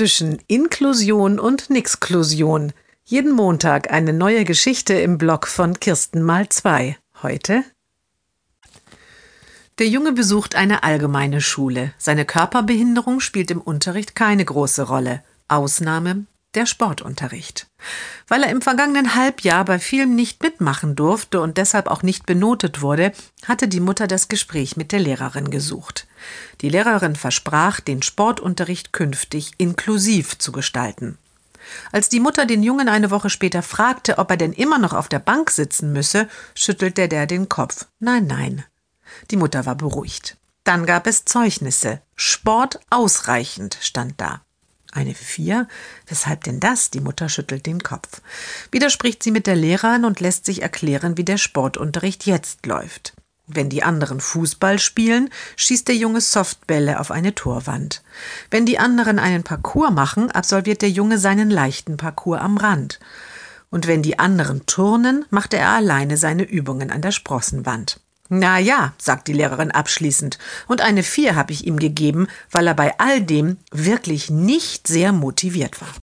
zwischen Inklusion und Nixklusion. Jeden Montag eine neue Geschichte im Blog von Kirsten mal zwei. Heute der Junge besucht eine allgemeine Schule. Seine Körperbehinderung spielt im Unterricht keine große Rolle. Ausnahme der Sportunterricht. Weil er im vergangenen Halbjahr bei vielem nicht mitmachen durfte und deshalb auch nicht benotet wurde, hatte die Mutter das Gespräch mit der Lehrerin gesucht. Die Lehrerin versprach, den Sportunterricht künftig inklusiv zu gestalten. Als die Mutter den Jungen eine Woche später fragte, ob er denn immer noch auf der Bank sitzen müsse, schüttelte der den Kopf. Nein, nein. Die Mutter war beruhigt. Dann gab es Zeugnisse. Sport ausreichend stand da. Eine Vier? Weshalb denn das? Die Mutter schüttelt den Kopf. Wieder spricht sie mit der Lehrerin und lässt sich erklären, wie der Sportunterricht jetzt läuft. Wenn die anderen Fußball spielen, schießt der Junge Softbälle auf eine Torwand. Wenn die anderen einen Parcours machen, absolviert der Junge seinen leichten Parcours am Rand. Und wenn die anderen turnen, macht er alleine seine Übungen an der Sprossenwand. Na ja, sagt die Lehrerin abschließend, und eine Vier habe ich ihm gegeben, weil er bei all dem wirklich nicht sehr motiviert war.